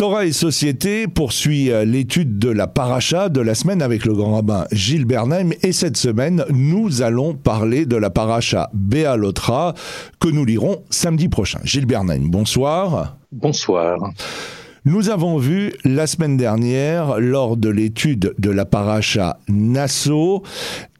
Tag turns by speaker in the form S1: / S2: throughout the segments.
S1: Torah et Société poursuit euh, l'étude de la paracha de la semaine avec le grand rabbin Gilles Bernheim et cette semaine, nous allons parler de la paracha Béalotra que nous lirons samedi prochain. Gilles Bernheim, bonsoir.
S2: Bonsoir.
S1: Nous avons vu la semaine dernière, lors de l'étude de la paracha Nassau,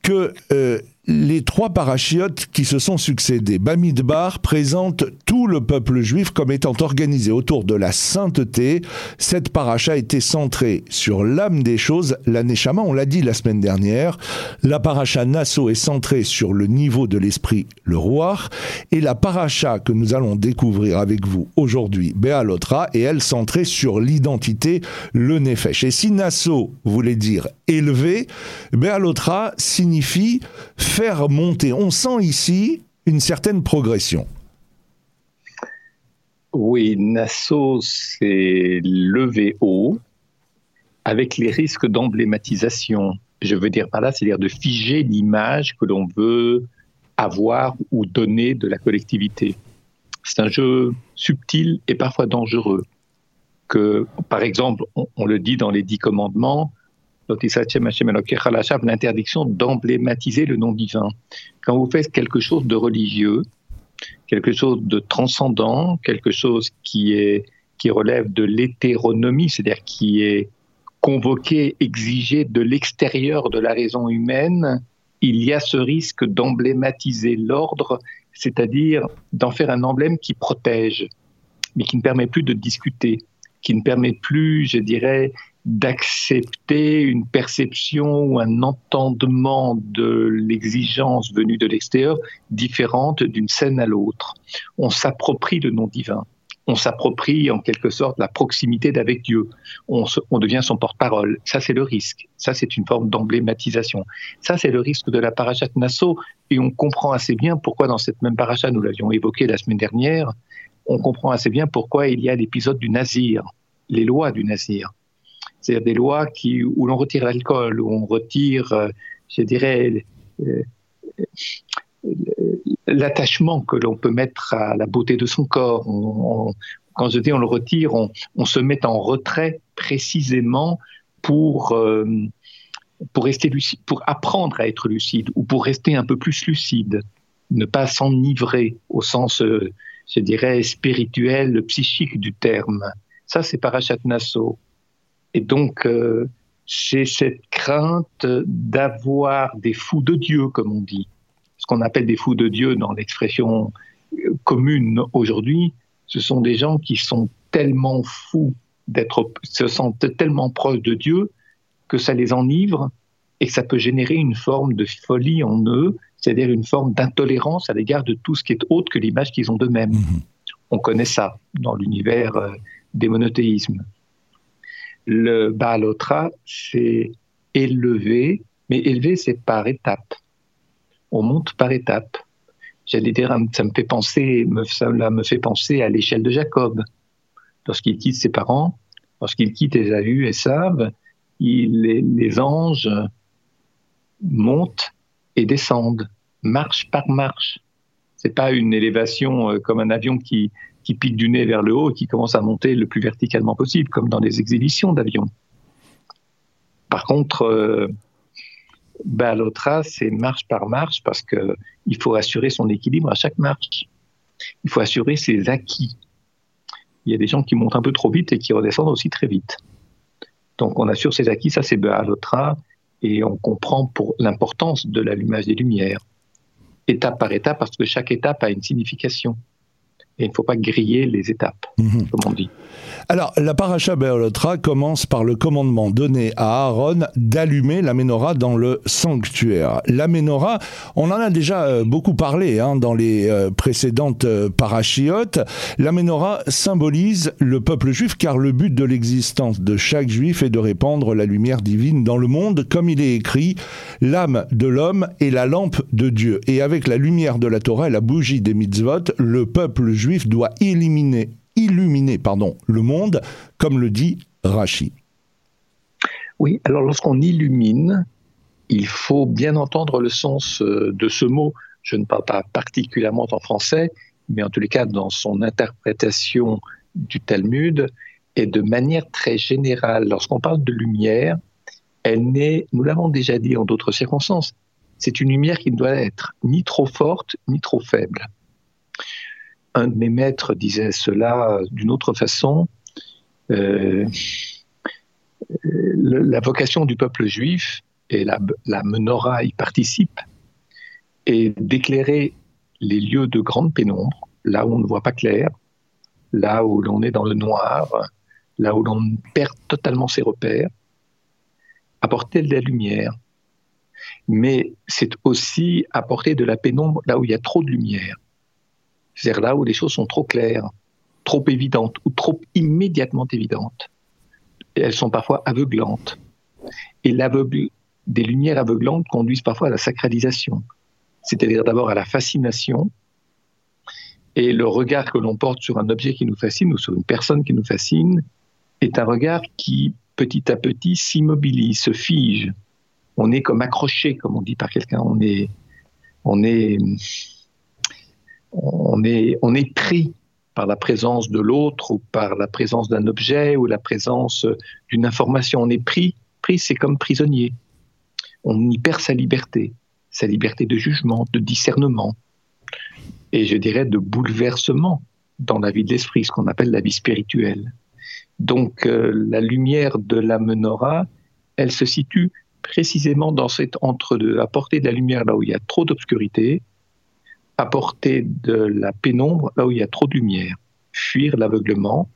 S1: que euh, les trois parachiotes qui se sont succédés, Bamidbar présente tout le peuple juif comme étant organisé autour de la sainteté. Cette paracha était centrée sur l'âme des choses, la on l'a dit la semaine dernière. La paracha Nassau est centrée sur le niveau de l'esprit, le roi. Et la paracha que nous allons découvrir avec vous aujourd'hui, Béalotra, est elle centrée sur l'identité, le Nefesh. Et si Nassau voulait dire élevé, Béalotra signifie faire monter. On sent ici une certaine progression.
S2: Oui, Nassau s'est levé haut avec les risques d'emblématisation. Je veux dire par là, c'est-à-dire de figer l'image que l'on veut avoir ou donner de la collectivité. C'est un jeu subtil et parfois dangereux. Que, par exemple, on le dit dans les dix commandements, l'interdiction d'emblématiser le nom divin. Quand vous faites quelque chose de religieux, quelque chose de transcendant, quelque chose qui, est, qui relève de l'hétéronomie, c'est-à-dire qui est convoqué, exigé de l'extérieur de la raison humaine, il y a ce risque d'emblématiser l'ordre, c'est-à-dire d'en faire un emblème qui protège, mais qui ne permet plus de discuter, qui ne permet plus, je dirais, d'accepter une perception ou un entendement de l'exigence venue de l'extérieur différente d'une scène à l'autre. On s'approprie le nom divin. On s'approprie en quelque sorte la proximité d'avec Dieu. On, devient son porte-parole. Ça, c'est le risque. Ça, c'est une forme d'emblématisation. Ça, c'est le risque de la parachat Nassau. Et on comprend assez bien pourquoi dans cette même paracha, nous l'avions évoqué la semaine dernière, on comprend assez bien pourquoi il y a l'épisode du Nazir, les lois du Nazir c'est-à-dire des lois qui, où l'on retire l'alcool, où on retire, euh, je dirais, euh, l'attachement que l'on peut mettre à la beauté de son corps. quand je dis on le retire, on, se met en retrait précisément pour, euh, pour, rester lucide, pour apprendre à être lucide ou pour rester un peu plus lucide, ne pas s'enivrer au sens, je dirais, spirituel, psychique du terme. Ça, c'est Parachat Nassau. Et donc, euh, j'ai cette crainte d'avoir des fous de Dieu, comme on dit. Ce qu'on appelle des fous de Dieu dans l'expression commune aujourd'hui, ce sont des gens qui sont tellement fous d'être, se sentent tellement proches de Dieu que ça les enivre et que ça peut générer une forme de folie en eux, c'est-à-dire une forme d'intolérance à l'égard de tout ce qui est autre que l'image qu'ils ont d'eux-mêmes. Mm-hmm. On connaît ça dans l'univers euh, des monothéismes. Le Baalotra, c'est élevé, mais élevé, c'est par étapes. On monte par étapes. J'allais dire, ça me fait penser, cela me fait penser à l'échelle de Jacob. Lorsqu'il quitte ses parents, lorsqu'il quitte Esaü et Sab, les, les anges montent et descendent, marche par marche. C'est pas une élévation euh, comme un avion qui, qui pique du nez vers le haut et qui commence à monter le plus verticalement possible, comme dans les exhibitions d'avions. Par contre, euh, Balotra, c'est marche par marche parce qu'il faut assurer son équilibre à chaque marche. Il faut assurer ses acquis. Il y a des gens qui montent un peu trop vite et qui redescendent aussi très vite. Donc on assure ses acquis, ça c'est Balotra, et on comprend pour l'importance de l'allumage des lumières, étape par étape, parce que chaque étape a une signification et il ne faut pas griller les étapes, mhm. comme on dit.
S1: Alors, la paracha Be'olotra commence par le commandement donné à Aaron d'allumer la menorah dans le sanctuaire. La menorah, on en a déjà euh, beaucoup parlé hein, dans les euh, précédentes euh, parachiotes. La menorah symbolise le peuple juif car le but de l'existence de chaque juif est de répandre la lumière divine dans le monde, comme il est écrit, l'âme de l'homme est la lampe de Dieu. Et avec la lumière de la Torah et la bougie des mitzvot, le peuple juif doit éliminer, illuminer pardon, le monde, comme le dit Rachi.
S2: Oui, alors lorsqu'on illumine, il faut bien entendre le sens euh, de ce mot. Je ne parle pas particulièrement en français, mais en tous les cas dans son interprétation du Talmud. Et de manière très générale, lorsqu'on parle de lumière, elle n'est, nous l'avons déjà dit en d'autres circonstances, c'est une lumière qui ne doit être ni trop forte ni trop faible. Un de mes maîtres disait cela d'une autre façon. Euh, la vocation du peuple juif, et la, la menorah y participe, est d'éclairer les lieux de grande pénombre, là où on ne voit pas clair, là où l'on est dans le noir, là où l'on perd totalement ses repères, apporter de la lumière. Mais c'est aussi apporter de la pénombre là où il y a trop de lumière. C'est-à-dire là où les choses sont trop claires, trop évidentes ou trop immédiatement évidentes. elles sont parfois aveuglantes. Et des lumières aveuglantes conduisent parfois à la sacralisation, c'est-à-dire d'abord à la fascination, et le regard que l'on porte sur un objet qui nous fascine ou sur une personne qui nous fascine est un regard qui, petit à petit, s'immobilise, se fige. On est comme accroché, comme on dit par quelqu'un. On est, on est, on est, pris par la présence de l'autre ou par la présence d'un objet ou la présence d'une information. On est pris. Pris, c'est comme prisonnier. On y perd sa liberté, sa liberté de jugement, de discernement et je dirais de bouleversement dans la vie de l'esprit, ce qu'on appelle la vie spirituelle. Donc euh, la lumière de la menorah, elle se situe précisément dans cet entre-deux, apporter de la lumière là où il y a trop d'obscurité, apporter de la pénombre là où il y a trop de lumière, fuir l'aveuglement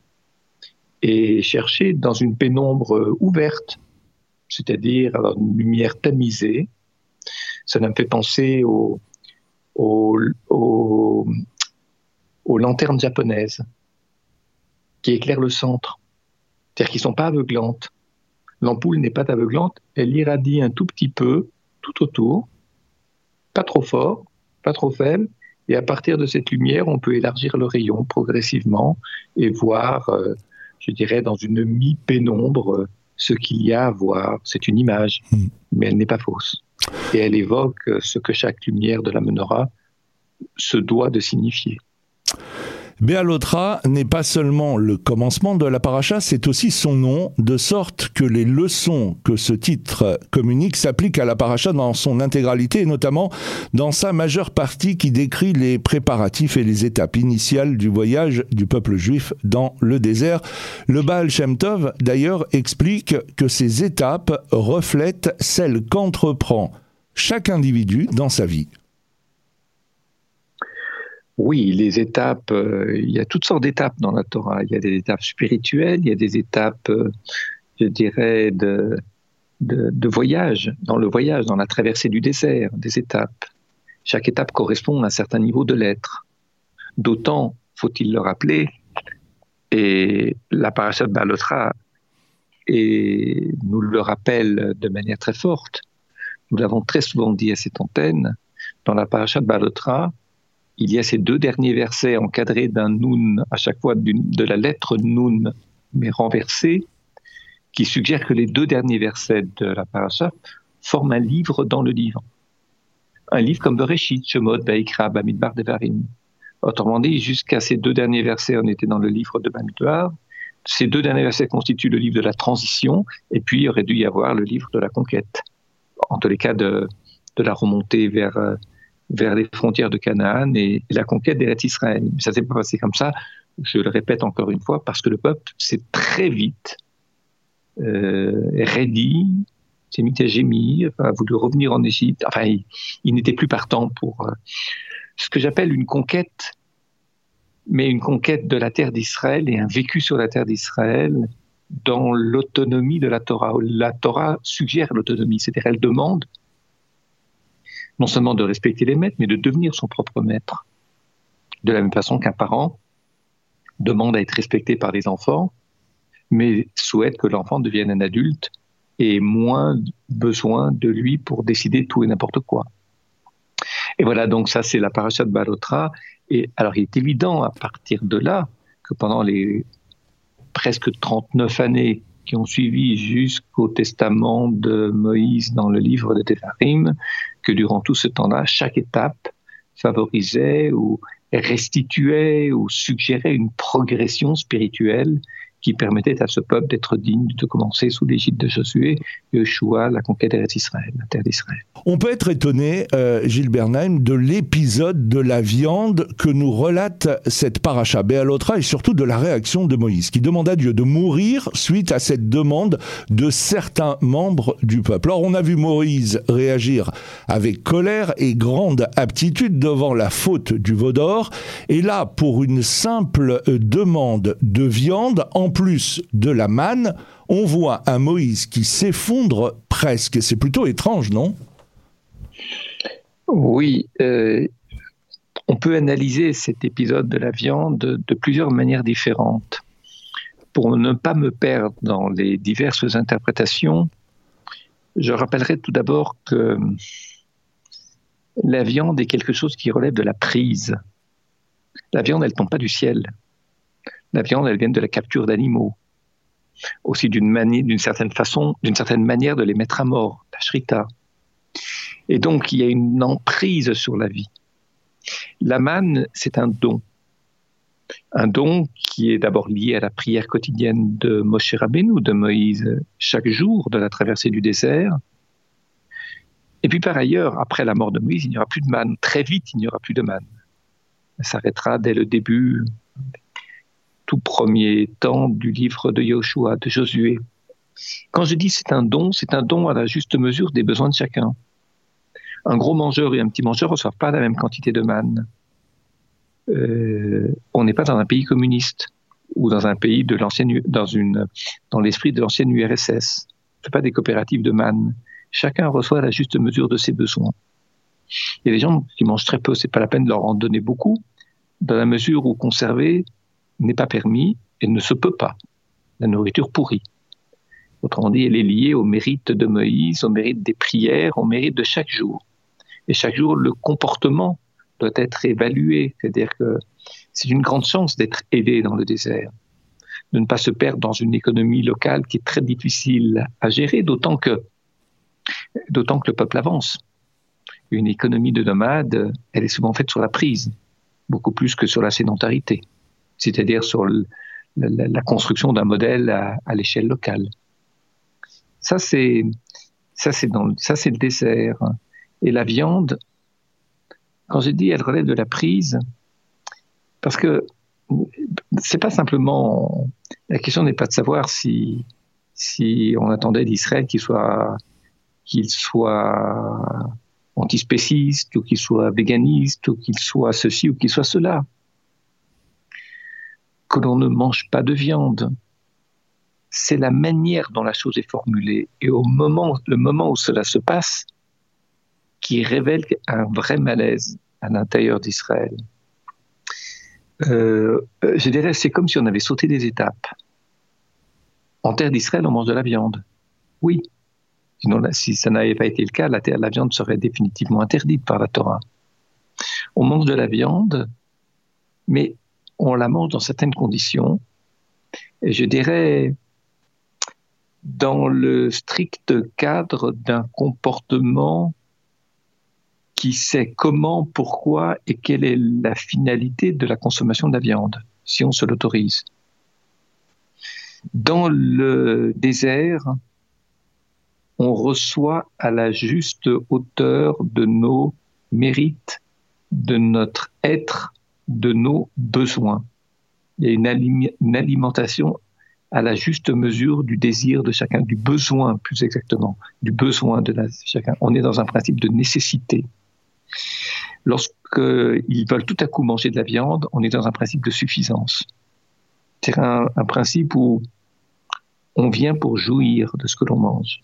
S2: et chercher dans une pénombre ouverte, c'est-à-dire une lumière tamisée. Ça me fait penser au, aux, lanternes japonaises qui éclairent le centre. C'est-à-dire qu'ils ne sont pas aveuglantes. L'ampoule n'est pas aveuglante, elle irradie un tout petit peu tout autour, pas trop fort, pas trop faible, et à partir de cette lumière, on peut élargir le rayon progressivement et voir, euh, je dirais, dans une mi-pénombre, ce qu'il y a à voir. C'est une image, hmm. mais elle n'est pas fausse et elle évoque ce que chaque lumière de la menorah se doit de signifier.
S1: Béalotra n'est pas seulement le commencement de la paracha, c'est aussi son nom, de sorte que les leçons que ce titre communique s'appliquent à la paracha dans son intégralité, et notamment dans sa majeure partie qui décrit les préparatifs et les étapes initiales du voyage du peuple juif dans le désert. Le Baal Shem Tov, d'ailleurs, explique que ces étapes reflètent celles qu'entreprend chaque individu dans sa vie.
S2: Oui, les étapes, euh, il y a toutes sortes d'étapes dans la Torah. Il y a des étapes spirituelles, il y a des étapes, euh, je dirais, de, voyage, dans le voyage, dans la traversée du désert, des étapes. Chaque étape correspond à un certain niveau de l'être. D'autant, faut-il le rappeler, et la paracha de Balotra nous le rappelle de manière très forte, nous l'avons très souvent dit à cette antenne, dans la paracha de Balotra, il y a ces deux derniers versets encadrés d'un nun à chaque fois de la lettre nun, mais renversée, qui suggèrent que les deux derniers versets de la paracha forment un livre dans le livre. Un livre comme Bereshit, Shemot, Baikra, Bamidbar, Devarim. Autrement dit, jusqu'à ces deux derniers versets, on était dans le livre de Bamidbar. Ces deux derniers versets constituent le livre de la transition, et puis il aurait dû y avoir le livre de la conquête. En tous les cas, de, de la remontée vers, euh, vers les frontières de Canaan et, la conquête d'Eretz Israël. Mais ça s'est pas passé comme ça, je le répète encore une fois, parce que le peuple s'est très vite euh, raidi, s'est mis à gémir, a voulu revenir en Égypte. Enfin, il, n'était plus partant pour euh, ce que j'appelle une conquête, mais une conquête de la terre d'Israël et un vécu sur la terre d'Israël dans l'autonomie de la Torah. La Torah suggère l'autonomie, c'est-à-dire elle demande non seulement de respecter les maîtres, mais de devenir son propre maître. De la même façon qu'un parent demande à être respecté par les enfants, mais souhaite que l'enfant devienne un adulte et moins besoin de lui pour décider tout et n'importe quoi. Et voilà, donc ça c'est la paracha de Balotra. Et alors il est évident à partir de là que pendant les presque 39 années qui ont suivi jusqu'au testament de Moïse dans le livre de Tépharim, que durant tout ce temps-là, chaque étape favorisait ou restituait ou suggérait une progression spirituelle qui permettait à ce peuple d'être digne de commencer sous l'égide de Josué, Yeshua, la conquête d'Israël, la terre d'Israël.
S1: On peut être étonné, euh, Gilles Bernheim, de l'épisode de la viande que nous relate cette paracha Béalotra et surtout de la réaction de Moïse, qui demande à Dieu de mourir suite à cette demande de certains membres du peuple. Or, on a vu Moïse réagir avec colère et grande aptitude devant la faute du veau d'or, et là, pour une simple demande de viande, en plus de la manne, on voit un Moïse qui s'effondre presque. C'est plutôt étrange, non?
S2: Oui. Euh, on peut analyser cet épisode de la viande de plusieurs manières différentes. Pour ne pas me perdre dans les diverses interprétations, je rappellerai tout d'abord que la viande est quelque chose qui relève de la prise. La viande, elle tombe pas du ciel. La viande, elle vient de la capture d'animaux. Aussi d'une certaine façon, d'une certaine manière de les mettre à mort, la shrita. Et donc, il y a une emprise sur la vie. La manne, c'est un don. Un don qui est d'abord lié à la prière quotidienne de Moshe Rabbeinu, de Moïse, chaque jour de la traversée du désert. Et puis par ailleurs, après la mort de Moïse, il n'y aura plus de manne. Très vite, il n'y aura plus de manne. Ça s'arrêtera dès le début tout premier temps du livre de Yoshua, de Josué. Quand je dis c'est un don, c'est un don à la juste mesure des besoins de chacun. Un gros mangeur et un petit mangeur ne reçoivent pas la même quantité de manne. Euh, on n'est pas dans un pays communiste ou dans un pays de l'ancienne, dans une, dans l'esprit de l'ancienne URSS. C'est pas des coopératives de manne. Chacun reçoit la juste mesure de ses besoins. Il y a des gens qui mangent très peu, c'est pas la peine de leur en donner beaucoup, dans la mesure où conserver n'est pas permis et ne se peut pas. La nourriture pourrie. Autrement dit, elle est liée au mérite de Moïse, au mérite des prières, au mérite de chaque jour. Et chaque jour, le comportement doit être évalué. C'est-à-dire que c'est une grande chance d'être aidé dans le désert, de ne pas se perdre dans une économie locale qui est très difficile à gérer, d'autant que, d'autant que le peuple avance. Une économie de nomades, elle est souvent faite sur la prise, beaucoup plus que sur la sédentarité c'est-à-dire sur la, construction d'un modèle à, l'échelle locale. Ça, c'est ça, c'est le dessert. Et la viande, quand j'ai dit elle relève de la prise, parce que c'est pas simplement la question n'est pas de savoir si si on attendait d'Israël qu'il soit qu'il soit antispéciste ou qu'il soit véganiste ou qu'il soit ceci ou qu'il soit cela que l'on ne mange pas de viande. C'est la manière dont la chose est formulée et au moment, le moment où cela se passe qui révèle un vrai malaise à l'intérieur d'Israël. Euh, je dirais, c'est comme si on avait sauté des étapes. En terre d'Israël, on mange de la viande. Oui. Sinon, si ça n'avait pas été le cas, la viande serait définitivement interdite par la Torah. On mange de la viande, mais on la mange dans certaines conditions. Et je dirais, dans le strict cadre d'un comportement qui sait comment, pourquoi et quelle est la finalité de la consommation de la viande, si on se l'autorise. Dans le désert, on reçoit à la juste hauteur de nos mérites, de notre être de nos besoins. Il y a une, alimentation à la juste mesure du désir de chacun, du besoin plus exactement, du besoin de chacun. On est dans un principe de nécessité. Lorsqu'ils veulent tout à coup manger de la viande, on est dans un principe de suffisance. C'est un, un principe où on vient pour jouir de ce que l'on mange.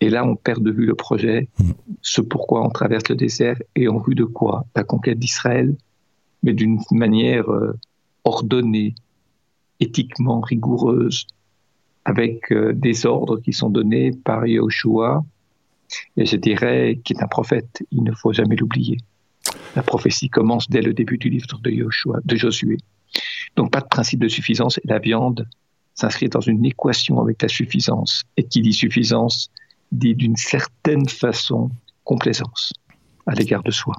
S2: Et là, on perd de vue le projet, mm. ce pourquoi on traverse le désert et en vue de quoi La conquête d'Israël, mais d'une manière euh, ordonnée, éthiquement rigoureuse, avec euh, des ordres qui sont donnés par Yahushua, et je dirais qu'il est un prophète, il ne faut jamais l'oublier. La prophétie commence dès le début du livre de, Yahushua, de Josué. Donc pas de principe de suffisance, et la viande s'inscrit dans une équation avec la suffisance. Et qui dit suffisance d'une certaine façon complaisance à l'égard de soi.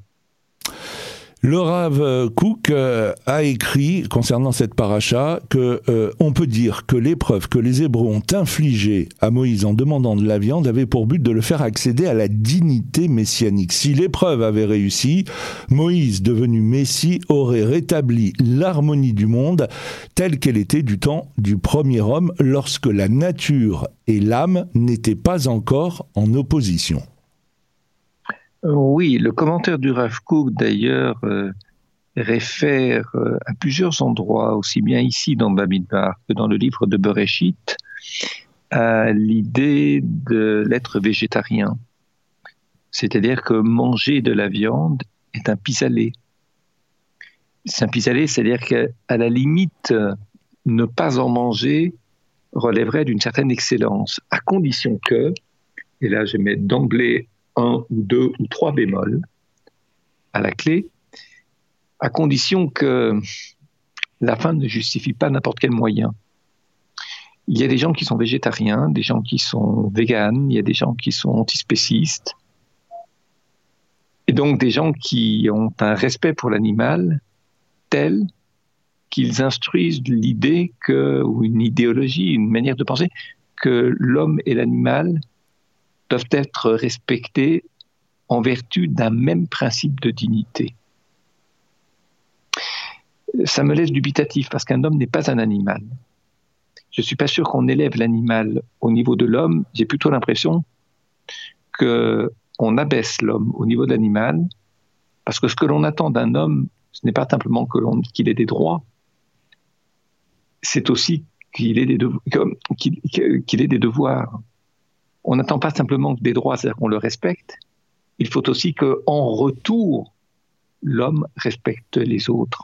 S1: Le Rav Cook euh, a écrit concernant cette paracha que euh, peut dire que l'épreuve que les Hébreux ont infligée à Moïse en demandant de la viande avait pour but de le faire accéder à la dignité messianique. Si l'épreuve avait réussi, Moïse, devenu Messie, aurait rétabli l'harmonie du monde telle qu'elle était du temps du premier homme lorsque la nature et l'âme n'étaient pas encore en opposition.
S2: Oui, le commentaire du Rav d'ailleurs, euh, réfère euh, à plusieurs endroits, aussi bien ici dans Bamidbar que dans le livre de Bereshit, à l'idée de l'être végétarien. C'est-à-dire que manger de la viande est un pis-aller. C'est un pis-aller, c'est-à-dire qu'à la limite, ne pas en manger relèverait d'une certaine excellence, à condition que, et là je mets d'emblée un ou deux ou trois bémols à la clé, à condition que la fin ne justifie pas n'importe quel moyen. Il y a des gens qui sont végétariens, des gens qui sont véganes, il y a des gens qui sont antispécistes, et donc des gens qui ont un respect pour l'animal tel qu'ils instruisent l'idée que, ou une idéologie, une manière de penser, que l'homme et l'animal doivent être respectés en vertu d'un même principe de dignité. Ça me laisse dubitatif parce qu'un homme n'est pas un animal. Je ne suis pas sûr qu'on élève l'animal au niveau de l'homme. J'ai plutôt l'impression qu'on abaisse l'homme au niveau de l'animal parce que ce que l'on attend d'un homme, ce n'est pas simplement qu'il ait des droits, c'est aussi qu'il ait, des devoirs on n'attend pas simplement des droits, c'est-à-dire qu'on le respecte. Il faut aussi qu'en retour, l'homme respecte les autres.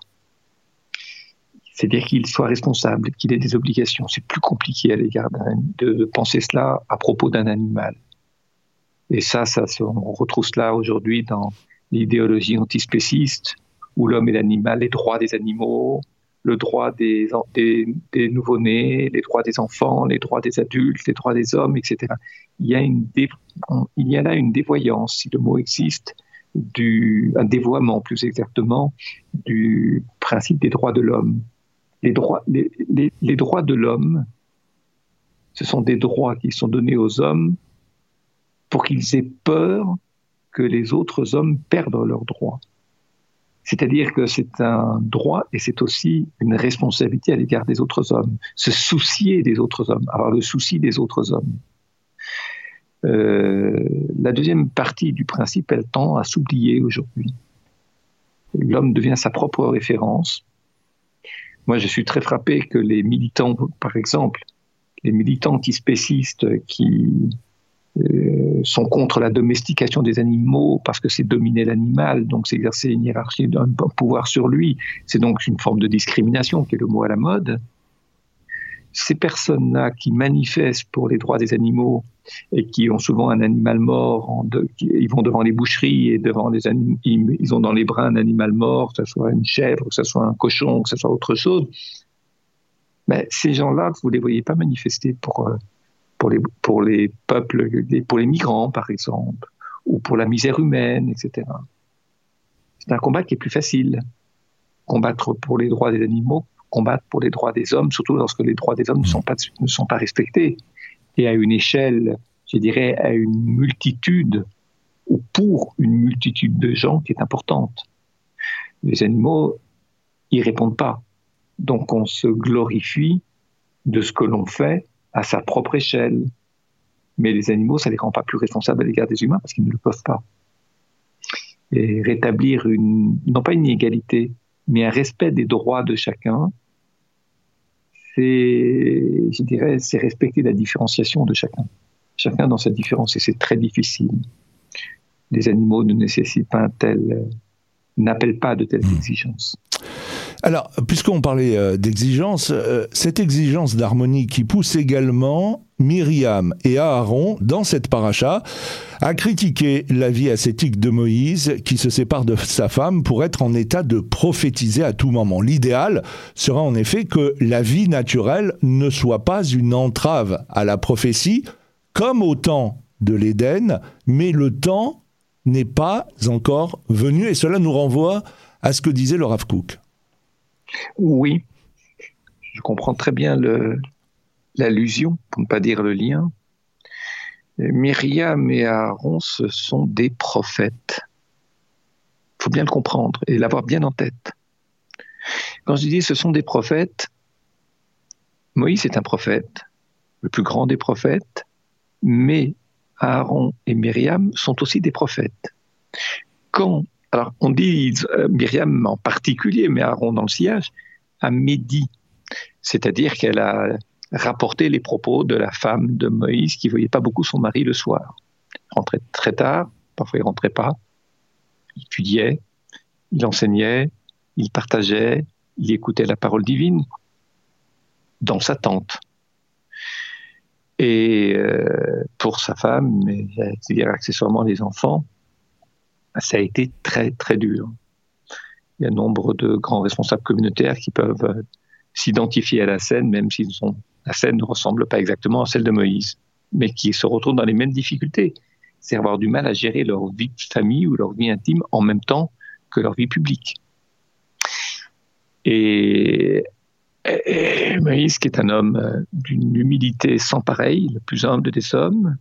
S2: C'est-à-dire qu'il soit responsable, qu'il ait des obligations. C'est plus compliqué à l'égard de, penser cela à propos d'un animal. Et ça, ça, on retrouve cela aujourd'hui dans l'idéologie antispéciste, où l'homme et l'animal, les droits des animaux, le droit des, des, nouveau-nés, les droits des enfants, les droits des adultes, les droits des hommes, etc. Il y a, une il y a là une dévoyance, si le mot existe, du, un dévoiement plus exactement, du principe des droits de l'homme. Les droits de l'homme, ce sont des droits qui sont donnés aux hommes pour qu'ils aient peur que les autres hommes perdent leurs droits. C'est-à-dire que c'est un droit et c'est aussi une responsabilité à l'égard des autres hommes. Se soucier des autres hommes, avoir le souci des autres hommes. Euh, la deuxième partie du principe, elle tend à s'oublier aujourd'hui. L'homme devient sa propre référence. Moi, je suis très frappé que les militants, par exemple, les militants antispécistes qui sont contre la domestication des animaux parce que c'est dominer l'animal, donc c'est exercer une hiérarchie d'un pouvoir sur lui. C'est donc une forme de discrimination qui est le mot à la mode. Ces personnes-là qui manifestent pour les droits des animaux et qui ont souvent un animal mort, ils vont devant les boucheries et devant les animaux, ils ont dans les bras un animal mort, que ce soit une chèvre, que ce soit un cochon, que ce soit autre chose. Mais ces gens-là, vous ne les voyez pas manifester pour, euh, pour les, pour les peuples, pour les migrants par exemple, ou pour la misère humaine, etc. C'est un combat qui est plus facile. Combattre pour les droits des animaux, combattre pour les droits des hommes, surtout lorsque les droits des hommes ne sont pas, ne sont pas respectés. Et à une échelle, je dirais, à une multitude, ou pour une multitude de gens qui est importante. Les animaux, ils répondent pas. Donc on se glorifie de ce que l'on fait à sa propre échelle. Mais les animaux, ça ne les rend pas plus responsables à l'égard des humains parce qu'ils ne le peuvent pas. Et rétablir une, non pas une égalité, mais un respect des droits de chacun, c'est, je dirais, c'est respecter la différenciation de chacun. Chacun dans sa différence, et c'est très difficile. Les animaux ne nécessitent pas un tel, n'appellent pas de telles mmh. exigences.
S1: Alors, puisqu'on parlait euh, d'exigence, euh, cette exigence d'harmonie qui pousse également Myriam et Aaron, dans cette paracha, à critiquer la vie ascétique de Moïse, qui se sépare de sa femme pour être en état de prophétiser à tout moment. L'idéal sera en effet que la vie naturelle ne soit pas une entrave à la prophétie, comme au temps de l'Éden, mais le temps n'est pas encore venu, et cela nous renvoie à ce que disait le Rav.
S2: Oui, je comprends très bien l'allusion, pour ne pas dire le lien. Myriam et Aaron, ce sont des prophètes. Il faut bien le comprendre et l'avoir bien en tête. Quand je dis ce sont des prophètes, Moïse est un prophète, le plus grand des prophètes, mais Aaron et Myriam sont aussi des prophètes. Quand, alors on dit euh, Myriam en particulier, mais Aaron dans le sillage, à midi, c'est-à-dire qu'elle a rapporté les propos de la femme de Moïse qui voyait pas beaucoup son mari le soir. Il rentrait très tard, parfois il rentrait pas. Il étudiait, il enseignait, il partageait, il écoutait la parole divine dans sa tente. Et euh, pour sa femme, c'est-à-dire accessoirement les enfants, ça a été très très dur. Il y a nombre de grands responsables communautaires qui peuvent euh, s'identifier à la scène, même si la scène ne ressemble pas exactement à celle de Moïse, mais qui se retrouvent dans les mêmes difficultés. C'est avoir du mal à gérer leur vie de famille ou leur vie intime en même temps que leur vie publique. Et, Moïse, qui est un homme euh, d'une humilité sans pareil, le plus humble des hommes,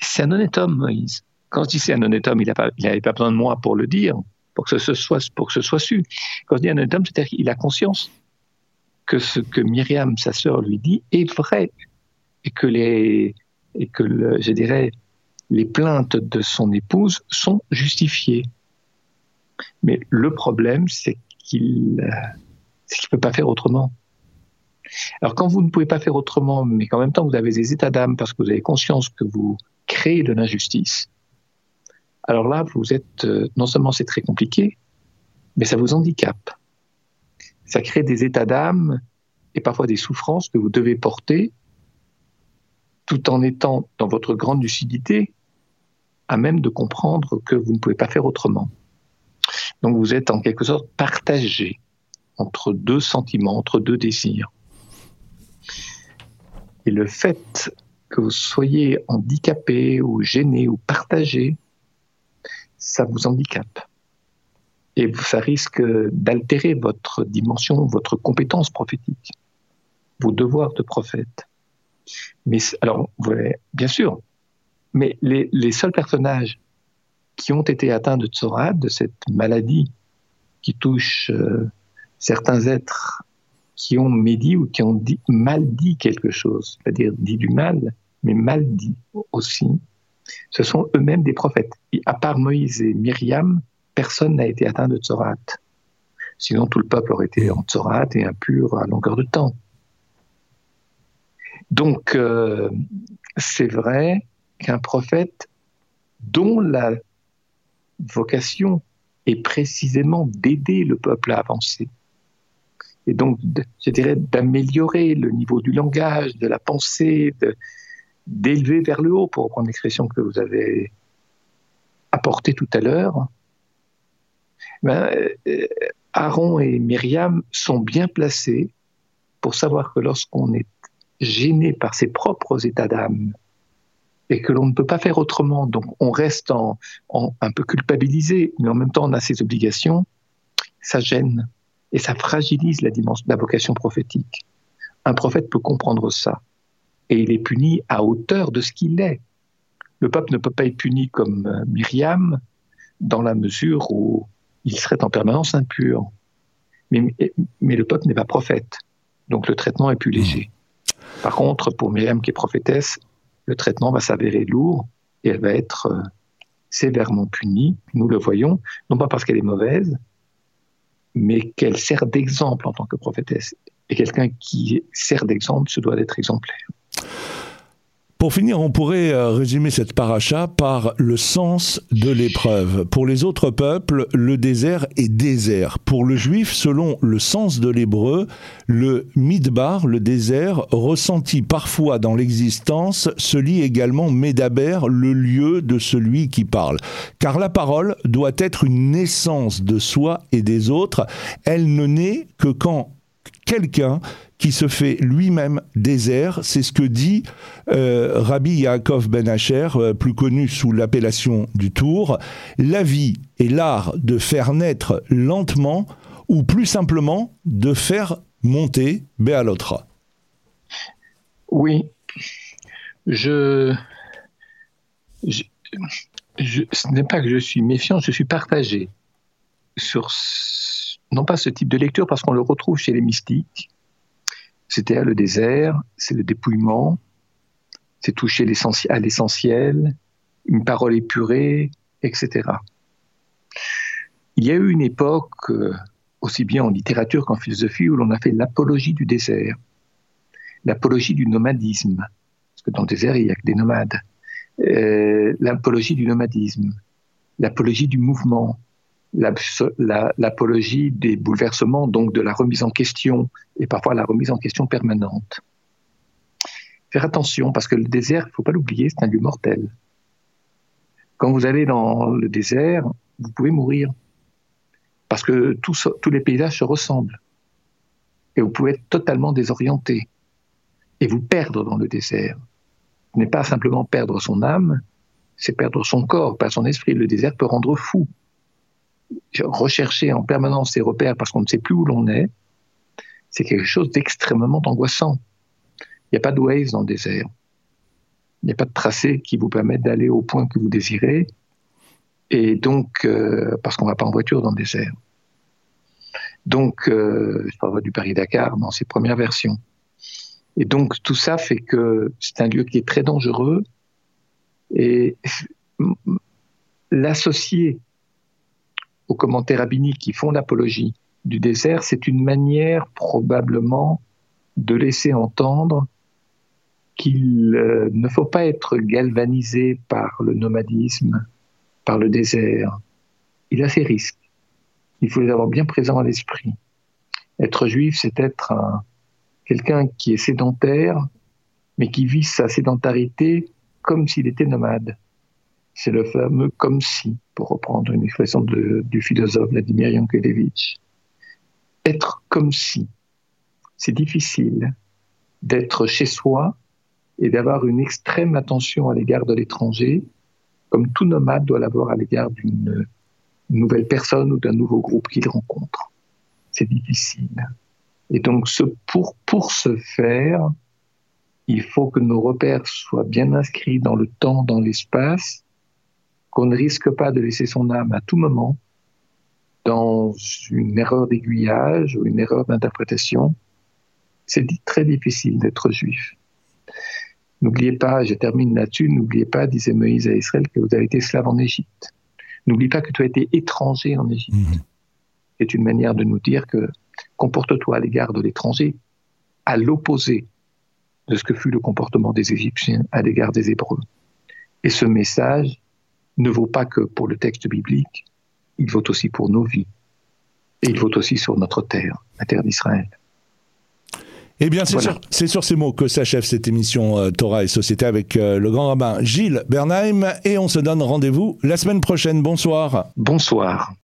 S2: c'est un honnête homme, Moïse. Quand je dis c'est un honnête homme, il n'avait pas besoin de moi pour le dire, pour que ce soit, pour que ce soit su. Quand je dis un honnête homme, c'est-à-dire qu'il a conscience que ce que Myriam, sa sœur, lui dit est vrai et que les, et que je dirais, les plaintes de son épouse sont justifiées. Mais le problème, c'est qu'il ne peut pas faire autrement. Alors quand vous ne pouvez pas faire autrement, mais qu'en même temps vous avez des états d'âme parce que vous avez conscience que vous créez de l'injustice, alors là, vous êtes, euh, non seulement c'est très compliqué, mais ça vous handicape. Ça crée des états d'âme et parfois des souffrances que vous devez porter tout en étant dans votre grande lucidité à même de comprendre que vous ne pouvez pas faire autrement. Donc vous êtes en quelque sorte partagé entre deux sentiments, entre deux désirs. Et le fait que vous soyez handicapé ou gêné ou partagé, ça vous handicape. Et ça risque d'altérer votre dimension, votre compétence prophétique, vos devoirs de prophète. Mais alors, bien sûr, mais les, seuls personnages qui ont été atteints de Tsorat, de cette maladie qui touche euh, certains êtres qui ont médit ou qui ont dit, mal dit quelque chose, c'est-à-dire dit du mal, mais mal dit aussi, ce sont eux-mêmes des prophètes. Et à part Moïse et Myriam, personne n'a été atteint de Tsorat. Sinon, tout le peuple aurait été en Tsorat et impur à longueur de temps. Donc, euh, c'est vrai qu'un prophète dont la vocation est précisément d'aider le peuple à avancer, et donc, je dirais, d'améliorer le niveau du langage, de la pensée, d'élever vers le haut, pour reprendre l'expression que vous avez apportée tout à l'heure. Ben, euh, Aaron et Myriam sont bien placés pour savoir que lorsqu'on est gêné par ses propres états d'âme et que l'on ne peut pas faire autrement, donc on reste un peu culpabilisé, mais en même temps on a ses obligations, ça gêne et ça fragilise la dimension, la vocation prophétique. Un prophète peut comprendre ça et il est puni à hauteur de ce qu'il est. Le peuple ne peut pas être puni comme euh, Myriam dans la mesure où il serait en permanence impur. Mais, mais le peuple n'est pas prophète, donc le traitement est plus léger. Par contre, pour Myriam qui est prophétesse, le traitement va s'avérer lourd et elle va être euh, sévèrement punie. Nous le voyons, non pas parce qu'elle est mauvaise, mais qu'elle sert d'exemple en tant que prophétesse. Et quelqu'un qui sert d'exemple se doit d'être exemplaire.
S1: Pour finir, on pourrait euh, résumer cette paracha par le sens de l'épreuve. Pour les autres peuples, le désert est désert. Pour le juif, selon le sens de l'hébreu, le midbar, le désert, ressenti parfois dans l'existence, se lit également médaber, le lieu de celui qui parle. Car la parole doit être une naissance de soi et des autres. Elle ne naît que quand quelqu'un qui se fait lui-même désert. C'est ce que dit euh, Rabbi Yaakov Ben Asher, euh, plus connu sous l'appellation du Tour. La vie est l'art de faire naître lentement ou plus simplement de faire monter Béalotra.
S2: Oui, je, je, ce n'est pas que je suis méfiant, je suis partagé sur non pas ce type de lecture parce qu'on le retrouve chez les mystiques. C'était le désert, c'est le dépouillement, c'est toucher à l'essentiel, une parole épurée, etc. Il y a eu une époque, euh, aussi bien en littérature qu'en philosophie, où l'on a fait l'apologie du désert, l'apologie du nomadisme, parce que dans le désert, il n'y a que des nomades, euh, l'apologie du nomadisme, l'apologie du mouvement, l'apologie des bouleversements, donc de la remise en question, et parfois la remise en question permanente. Faire attention, parce que le désert, il ne faut pas l'oublier, c'est un lieu mortel. Quand vous allez dans le désert, vous pouvez mourir, parce que tous, les paysages se ressemblent. Et vous pouvez être totalement désorienté, et vous perdre dans le désert. Ce n'est pas simplement perdre son âme, c'est perdre son corps, pas son esprit. Le désert peut rendre fou rechercher en permanence ses repères parce qu'on ne sait plus où l'on est, c'est quelque chose d'extrêmement angoissant. Il n'y a pas de Waze dans le désert. Il n'y a pas de tracé qui vous permette d'aller au point que vous désirez. Et donc, euh, parce qu'on ne va pas en voiture dans le désert. Donc, euh, je parle du Paris-Dakar dans ses premières versions. Et donc, tout ça fait que c'est un lieu qui est très dangereux. Et l'associer aux commentaires rabbiniques qui font l'apologie du désert, c'est une manière probablement de laisser entendre qu'il euh, ne faut pas être galvanisé par le nomadisme, par le désert. Il a ses risques. Il faut les avoir bien présents à l'esprit. Être juif, c'est être quelqu'un qui est sédentaire, mais qui vit sa sédentarité comme s'il était nomade. C'est le fameux comme si, pour reprendre une expression du philosophe Vladimir Yankelevitch. Être comme si. C'est difficile d'être chez soi et d'avoir une extrême attention à l'égard de l'étranger, comme tout nomade doit l'avoir à l'égard d'une nouvelle personne ou d'un nouveau groupe qu'il rencontre. C'est difficile. Et donc, pour, pour ce faire, il faut que nos repères soient bien inscrits dans le temps, dans l'espace, qu'on ne risque pas de laisser son âme à tout moment dans une erreur d'aiguillage ou une erreur d'interprétation. C'est très difficile d'être juif. N'oubliez pas, je termine là-dessus, n'oubliez pas, disait Moïse à Israël, que vous avez été slave en Égypte. N'oublie pas que tu as été étranger en Égypte. Mhm. C'est une manière de nous dire que comporte-toi à l'égard de l'étranger à l'opposé de ce que fut le comportement des Égyptiens à l'égard des Hébreux. Et ce message, ne vaut pas que pour le texte biblique, il vaut aussi pour nos vies. Et il vaut aussi sur notre terre, la terre d'Israël.
S1: Eh bien, c'est sur, ces mots que s'achève cette émission euh, Torah et Société avec euh, le grand rabbin Gilles Bernheim. Et on se donne rendez-vous la semaine prochaine. Bonsoir.
S2: Bonsoir.